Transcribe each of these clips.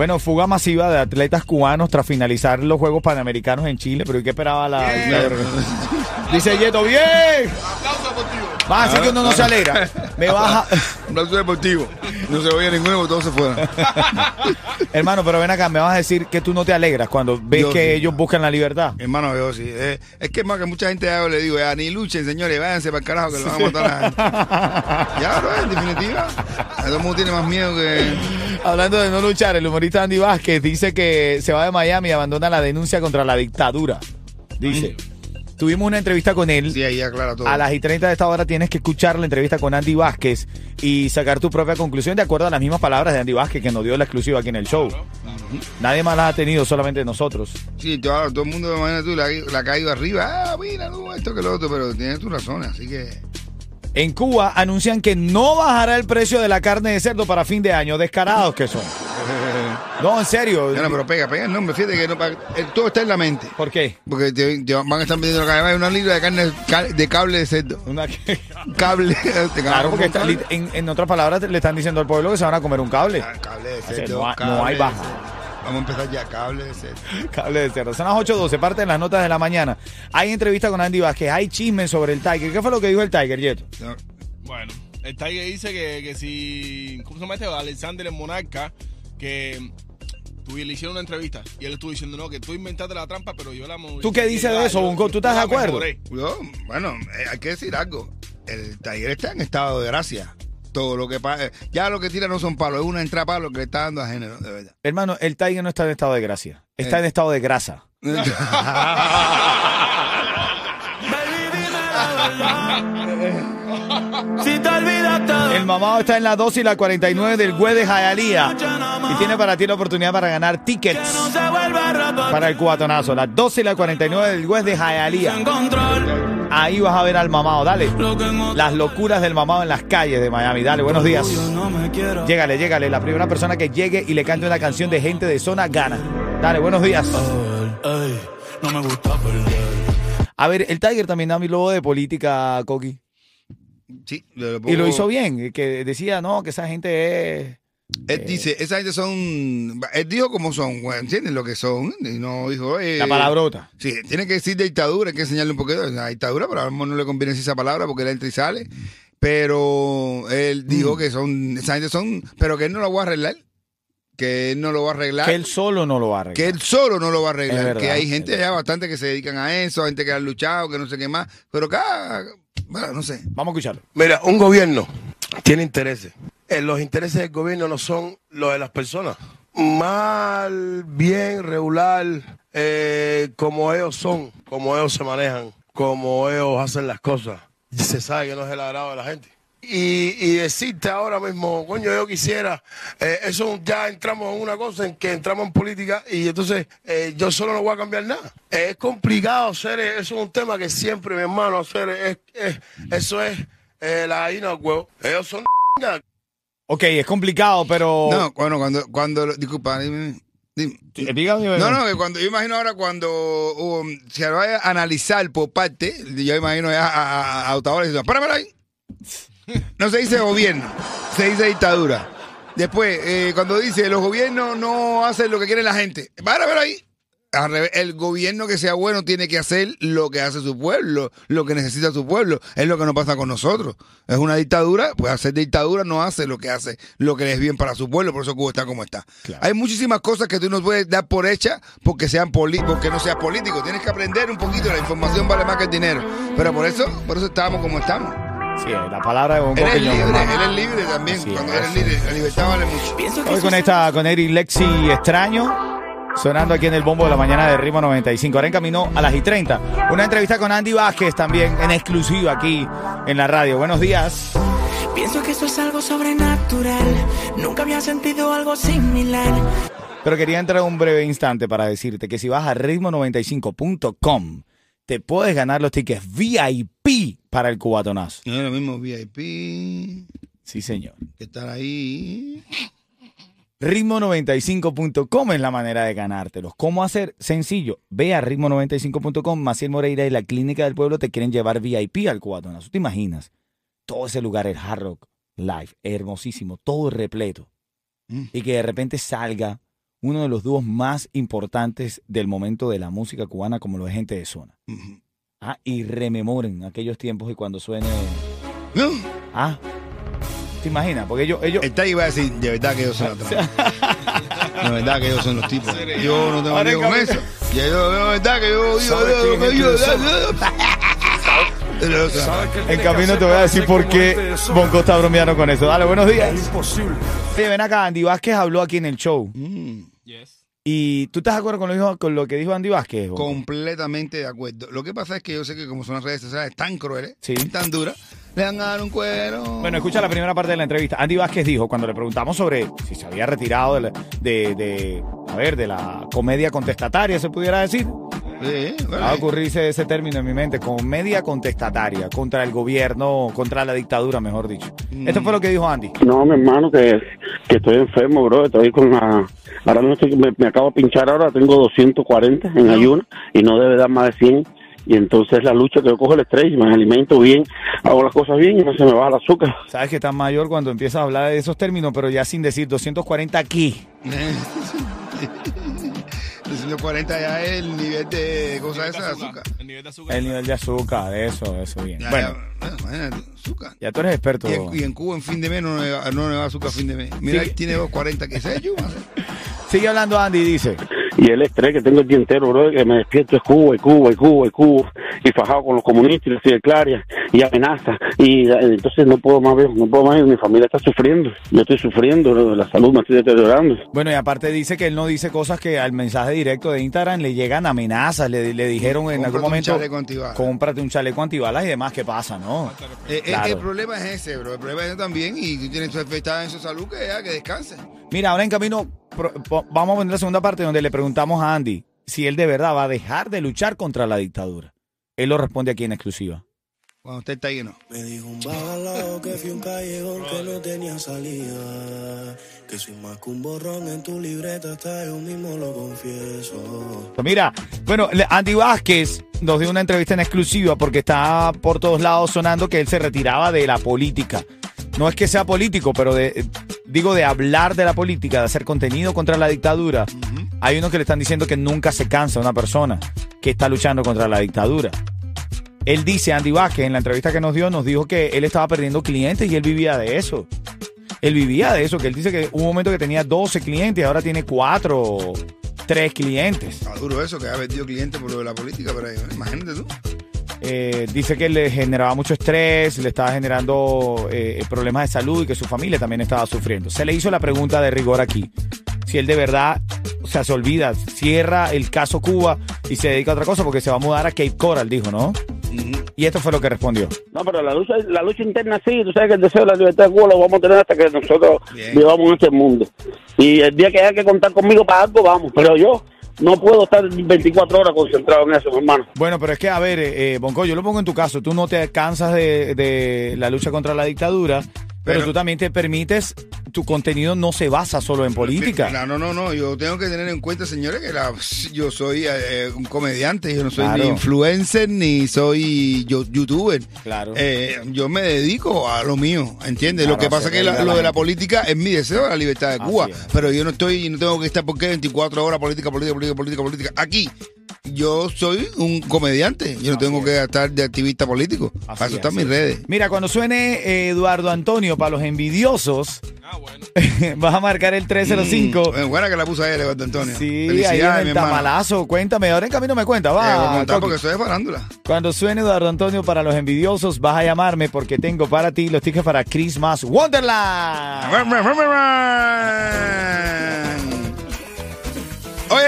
Bueno, fuga masiva de atletas cubanos tras finalizar los Juegos Panamericanos en Chile, pero ¿y qué esperaba la... la- Dice Yeto, bien. Aplauso deportivo. Va, así que uno no se alegra. Me baja... Un aplauso deportivo. No se oye ninguno porque todos se fueron. Hermano, pero ven acá, me vas a decir que tú no te alegras cuando ves Yo que sí. ellos buscan la libertad. Hermano, yo sí. Eh, es que más que mucha gente ya le digo, ya ni luchen, señores, váyanse para el carajo que lo van a matar a la gente. Ya, bro, en definitiva. Todo el mundo tiene más miedo que. Hablando de no luchar, el humorista Andy Vázquez dice que se va de Miami y abandona la denuncia contra la dictadura. Dice. Tuvimos una entrevista con él. Sí, ahí aclara todo. A las y 30 de esta hora tienes que escuchar la entrevista con Andy Vázquez y sacar tu propia conclusión de acuerdo a las mismas palabras de Andy Vázquez que nos dio la exclusiva aquí en el show. Nadie más las ha tenido, solamente nosotros. Sí, todo, todo el mundo, imagínate tú, la, la ha caído arriba. Ah, mira, no, esto que lo otro, pero tienes tus razones, así que. En Cuba anuncian que no bajará el precio de la carne de cerdo para fin de año. Descarados que son. No, en serio. Ya no, pero pega, pega el nombre, fíjate que no, eh, todo está en la mente. ¿Por qué? Porque te, te van a estar vendiendo la- una libra de carne ca- de cable de cerdo. Una Cable. te Claro, porque está- cable. en, en otras palabras le están diciendo al pueblo que se van a comer un cable. Ah, Cable de O sea, cerdo. no hay- no cable hay de baja. Vamos a empezar ya, cable de cerdo. Cable de cerdo. Son las 8.12, parte de las notas de la mañana. Hay entrevista con Andy Vázquez, hay chismes sobre el Tiger. ¿Qué fue lo que dijo el Tiger, Yeto? No, Bueno, el Tiger dice que, que si. ¿Cómo se llama este? Alexander el Monarca, que le hicieron una entrevista y él estuvo diciendo, no, que tú inventaste la trampa, pero yo la mo- ¿Tú qué dices de eso, Bunko? ¿Tú estás de acuerdo? yo, bueno, eh, hay que decir algo. El Tiger está en estado de gracia. Todo lo que pasa. Ya lo que tira no son palos, es una entrada palo que le está dando a género, de verdad. Hermano, el Tiger no está en estado de gracia. Está Eh. en estado de grasa. El mamado está en la 2 y la 49 del güey de Jayalía. Y tiene para ti la oportunidad para ganar tickets para el cubatonazo. La 12 y la 49 del güey de Jayalía. Ahí vas a ver al mamado. Dale. Las locuras del mamado en las calles de Miami. Dale, buenos días. Llégale, llégale. La primera persona que llegue y le cante una canción de gente de zona gana. Dale, buenos días. A ver, el Tiger también da mi lobo de política, Coqui. Sí, lo Y lo hizo bien, que decía, no, que esa gente es... Él dice, esa gente son. Él dijo cómo son, güey, ¿entiendes lo que son? Y no dijo. Eh, La palabrota. Sí, tiene que decir dictadura, hay que enseñarle un poquito de la dictadura, pero a lo mejor no le conviene decir esa palabra porque él entra y sale. Pero él Mm. dijo que son, esa gente son, pero que él no lo va a arreglar, que él no lo va a arreglar, Que él solo no lo va a arreglar. que él solo no lo va a arreglar, verdad, que hay gente ya bastante que se dedican a eso, gente que han luchado, que no sé qué más, pero acá, bueno, no sé. Vamos a escucharlo. Mira, un gobierno tiene intereses. Eh, los intereses del gobierno no son los de las personas. Mal, bien, regular, eh, como ellos son, como ellos se manejan, como ellos hacen las cosas. Se sabe que no es el agrado de la gente. Y, y decirte ahora mismo, coño, yo quisiera, eh, eso ya entramos en una cosa en que entramos en política y entonces eh, yo solo no voy a cambiar nada. es complicado hacer, eh, eso es un tema que siempre, mi hermano, hacer, es, es- eso es eh, la gallina huevo. Ellos son Ok, es complicado, pero... No, bueno, cuando, cuando, disculpa, dime, dime. Dígame, No, no, que cuando, yo imagino ahora cuando um, se vaya a analizar por parte, yo imagino ya a, a, a autores diciendo, "Páramela ahí. No se dice gobierno, se dice dictadura. Después, eh, cuando dice los gobiernos no hacen lo que quiere la gente, páramela ahí. Al revés, el gobierno que sea bueno tiene que hacer lo que hace su pueblo, lo que necesita su pueblo. Es lo que nos pasa con nosotros. Es una dictadura, pues hacer dictadura no hace lo que hace, lo que es bien para su pueblo, por eso Cuba está como está. Claro. Hay muchísimas cosas que tú no puedes dar por hecha porque sean poli- porque no seas político. Tienes que aprender un poquito, la información vale más que el dinero. Pero por eso, por eso estábamos como estamos. Sí, la palabra de Bongo Él es libre, él es libre también. Así Cuando es. eres libre, la libertad vale mucho. Hoy con esta, con Eric Lexi Extraño, sonando aquí en el bombo de la mañana de Ritmo 95. Ahora en camino a las y 30. Una entrevista con Andy Vázquez también en exclusiva aquí en la radio. Buenos días. Pienso que eso es algo sobrenatural. Nunca había sentido algo similar. Pero quería entrar un breve instante para decirte que si vas a ritmo95.com, te puedes ganar los tickets VIP para el cubatonazo. No es lo mismo VIP Sí, señor. que estar ahí. Ritmo95.com es la manera de ganártelos. ¿Cómo hacer? Sencillo. Ve a ritmo95.com. Maciel Moreira y la Clínica del Pueblo te quieren llevar VIP al cubatonazo. ¿Te imaginas? Todo ese lugar, el Hard Rock Live, hermosísimo, todo repleto. Mm. Y que de repente salga uno de los dúos más importantes del momento de la música cubana, como lo es Gente de Zona. Ah, y rememoren aquellos tiempos y cuando suene. No, Ah, ¿te imaginas? Porque ellos. ellos está ahí va a decir, de verdad que ellos son la trampa. De verdad que ellos son los tipos. Yo no tengo lío con eso. Y yo, de verdad que yo, yo, ¿Sabes yo, quién es En camino te voy a decir por qué Bonco está bromeando con eso. Dale, buenos días. Imposible. Oye, ven acá, Andy Vázquez habló aquí en el show. Mm, Yes. ¿Y tú estás de acuerdo con lo, dijo- con lo que dijo Andy Vázquez? Completamente de acuerdo. Lo que pasa es que yo sé que como son las redes sociales tan crueles, Sí. tan duras, le van a dar un cuero. Bueno, escucha la primera parte de la entrevista. Andy Vázquez dijo, cuando le preguntamos sobre si se había retirado de, la- de, de- a ver, de la comedia contestataria, se pudiera decir. Sí, bueno, Va a ocurrirse ese término en mi mente, comedia contestataria, contra el gobierno, contra la dictadura, mejor dicho. Esto fue lo que dijo Andy. No, mi hermano, que, que estoy enfermo, bro. Estoy con la. Ahora mismo estoy- me, me acabo de pinchar ahora, tengo 240 en ayuno y no debe dar más de 100. Y entonces la lucha que yo cojo el estrés, me alimento bien, hago las cosas bien y no se me baja el azúcar. Sabes que estás mayor cuando empiezas a hablar de esos términos, pero ya sin decir 240 aquí. 240 ya es el nivel de cosas esas de azúcar. El nivel de azúcar. El nivel de azúcar, eso, eso bien. Ya, Bueno, ya, imagínate, azúcar. ya tú eres experto. Y en, y en Cuba en fin de mes no le va, no le va azúcar a fin de mes. Mira, Sí. él tiene 240 que se yo. Sigue hablando Andy, dice. Y el estrés que tengo el día entero, bro, que me despierto es Cuba y Cuba y Cuba y Cuba, y fajado con los comunistas y los Claria, y amenaza. Y eh, entonces no puedo más ver, no puedo más, mi familia está sufriendo. Yo estoy sufriendo, bro, la salud me estoy deteriorando. Bueno, y aparte dice que él no dice cosas que al mensaje directo de Instagram le llegan amenazas, le, le dijeron en Cómprate algún un momento, chaleco antibalas. cómprate un chaleco antibalas y demás, ¿qué pasa, no? Eh, Claro. El problema es ese, bro. El problema es ese también. Y tú tienes tu afectada en su salud, que ya, que descanse. Mira, ahora en camino vamos a poner la segunda parte donde le preguntamos a Andy si él de verdad va a dejar de luchar contra la dictadura. Él lo responde aquí en exclusiva. Cuando usted está ahí, no. Me dijo un babalao que fui un callejón que no tenía salida. Que soy más que un borrón en tu libreta, hasta yo mismo lo confieso. Pues mira, bueno, Andy Vázquez nos dio una entrevista en exclusiva porque está por todos lados sonando que él se retiraba de la política. No es que sea político, pero de, digo de hablar de la política, de hacer contenido contra la dictadura. Hay unos que le están diciendo que nunca se cansa una persona que está luchando contra la dictadura. Él dice, Andy Vázquez, en la entrevista que nos dio, nos dijo que él estaba perdiendo clientes y él vivía de eso. Él vivía de eso, que él dice que hubo un momento que tenía 12 clientes ahora tiene 4, 3 clientes. Está duro eso, que ha vendido clientes por lo de la política, pero imagínate tú. Eh, dice que le generaba mucho estrés, le estaba generando eh, problemas de salud y que su familia también estaba sufriendo. Se le hizo la pregunta de rigor aquí. Si él de verdad, o sea, se olvida, cierra el caso Cuba y se dedica a otra cosa porque se va a mudar a Cape Coral, dijo, ¿no? Y esto fue lo que respondió. No, pero la lucha, la lucha interna sí, tú sabes que el deseo de la libertad de Cuba lo vamos a tener hasta que nosotros Bien. vivamos en este mundo. Y el día que haya que contar conmigo para algo, vamos. Pero yo no puedo estar 24 horas concentrado en eso, mi hermano. Bueno, pero es que, a ver, eh, eh, Bonco, yo lo pongo en tu caso. Tú no te cansas de, de la lucha contra la dictadura, pero, Pero- tú también te permites, tu contenido no se basa solo en política. No, no, no, no. Yo tengo que tener en cuenta, señores, que la- yo soy eh, un comediante. Yo no soy Claro. ni influencer ni soy yo, youtuber. Claro. Eh, yo me dedico a lo mío, ¿entiendes? Claro, lo que pasa es que la- lo de la política es mi deseo, la libertad de Cuba. Pero yo no estoy, no tengo que estar porque 24 horas política, política, política, política, política. Aquí. Yo soy un comediante, yo no tengo que estar de activista político. Así Para eso es, están mis es. redes. Mira, cuando suene eh, Eduardo Antonio para los envidiosos, Ah, bueno. vas a marcar el 305. Mm, buena que la puso ahí, Eduardo Antonio. Sí, ahí en Felicidades, el mi hermano. tamalazo. Cuéntame, ahora en camino me cuenta. Eh, voy a Va, contar Coqui. porque soy de farándula. Cuando suene Eduardo Antonio para los envidiosos, vas a llamarme porque tengo para ti los tickets para Christmas Wonderland.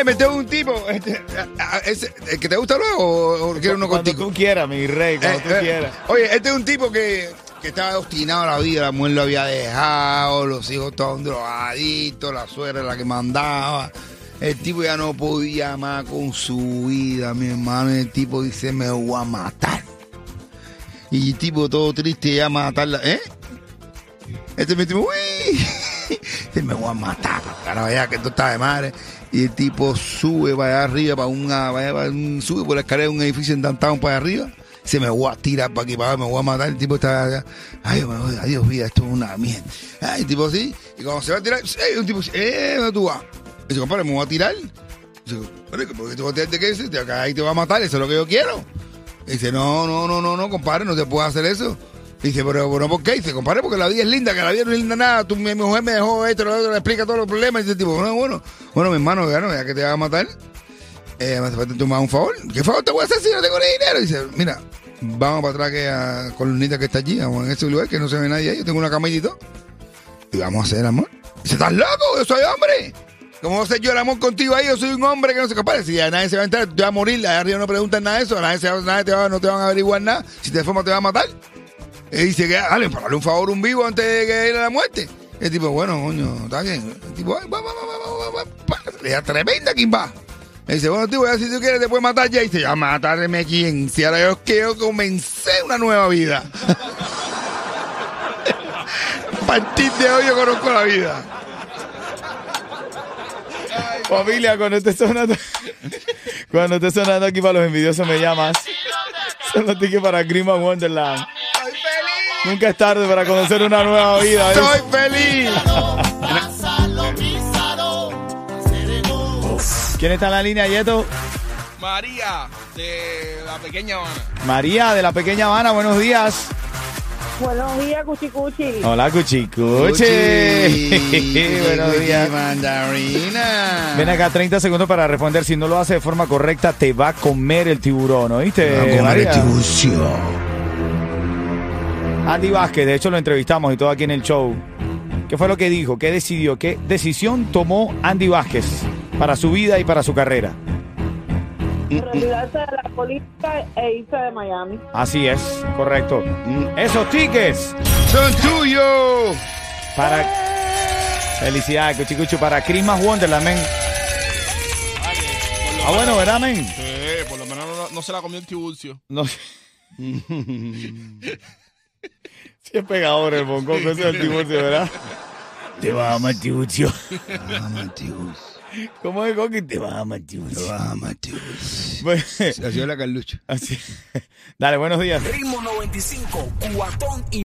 Oye, me tengo un tipo. Este, a- a- ese- ¿El que te gusta luego o, o quieres uno Cuando contigo? tú quieras, mi rey, cuando Eh, tú eh, quieras. Oye, este es un tipo que, que estaba obstinado a la vida. La mujer lo había dejado, los hijos estaban drogaditos, la suegra la que mandaba. El tipo ya no podía más con su vida, mi hermano. El tipo dice, me voy a matar. Y el tipo todo triste ya a matarla, ¿eh? Este me dice, uy, me voy a matar. Cara, vaya que esto está de madre. Y el tipo sube para allá arriba, para una, un- sube por la escalera de un edificio en downtown para allá arriba. Se me voy a tirar para aquí, para abajo, me voy a matar. El tipo está allá. Ay, adiós, vida, esto es una mierda. Ay, el tipo así. Y cuando se va a tirar, ¡eh! un tipo, ¡eh! ¿Dónde tú vas? Dice, compadre, me voy a tirar. Dice, ¿por qué te vas a tirar de qué? Dice, "Te- acá ahí te va a matar, eso es lo que yo quiero. Dice, no, no, no, no, no, compadre, no te puedes hacer eso. Dice, pero bueno, ¿por qué? Dice, compadre, porque la vida es linda, que la vida no es linda nada. Tu, mi mujer me dejó esto, lo otro, le explica todos los problemas. Y dice, tipo, bueno, bueno, bueno, mi hermano, ya, no, ya que te va a matar, eh, me hace falta das un favor. ¿Qué favor te voy a hacer si no tengo ni dinero? Dice, mira, vamos para atrás que a columnita que está allí, vamos en ese lugar que no se ve nadie ahí. Yo tengo una camita y vamos a hacer amor. Dice, ¿estás loco? Yo soy hombre. ¿Cómo voy a hacer yo el amor contigo ahí? Yo soy un hombre que no se capaz. Si a nadie se va a entrar, te va a morir. Allá arriba no preguntan nada de eso. Nadie, se nadie te va, no te van a averiguar nada. Si te forma, te va a matar. Y dice que, dale, para darle un favor un vivo antes de que ir a la muerte. El tipo, bueno, coño, está bien. El tipo, "Ay, va, va, va, va, va, va, va". Le da tremenda quimba. Le dice, bueno, tío, ya si tú quieres te puedes matar ya. Y dice, ya matarme a quién. Si ahora yo quiero comencé una nueva vida. A partir de hoy yo conozco la vida. Familia, cuando esté sonando, cuando esté sonando aquí para los envidiosos me llamas. Son los tickets para Grima Wonderland. Nunca es tarde para conocer una nueva vida. ¿ves? ¡Soy feliz! ¿Quién está en la línea, Yeto? María, de la pequeña Habana. María, de la pequeña Habana, buenos días. Buenos días, Cuchi Cuchi. Hola, Cuchicuche. buenos días. Mandarina. Ven acá 30 segundos para responder. Si no lo hace de forma correcta, te va a comer el tiburón, ¿oíste? María? Andy Vázquez, de hecho lo entrevistamos y todo aquí en el show. ¿Qué fue lo que dijo? ¿Qué decidió? ¿Qué decisión tomó Andy Vázquez para su vida y para su carrera? Retirarse de la política e irse de Miami. Así es, correcto. Esos tickets ¡Son tuyos! para... Felicidades, Cuchicucho, para Christmas Wonderland, men. Ah, bueno, ¿verdad, men? Sí, por lo menos no, no se la comió el tiburcio. No. sí es pegador el bongo, eso es el tiburcio, ¿verdad? Te va a amar tiburcio. ¿Cómo es, Coqui? Te va a amar tiburcio. Bueno, La ciudad de la Carlucha. así. Dale, buenos días. Ritmo 95, cuatón y